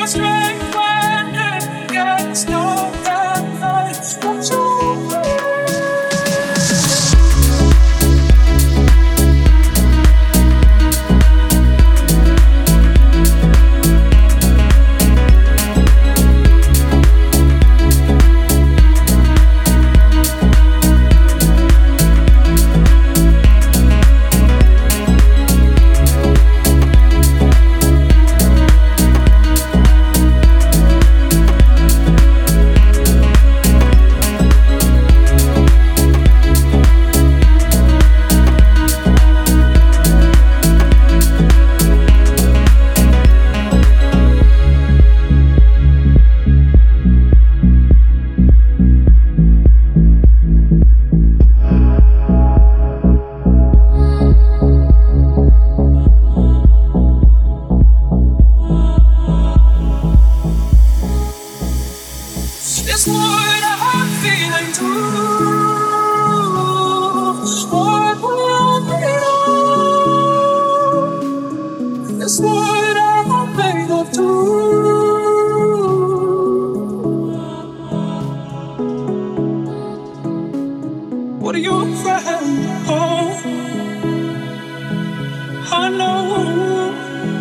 your strength.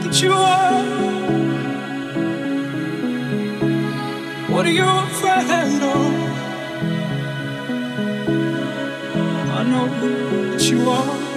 That you are. What are you afraid of? I know that you are.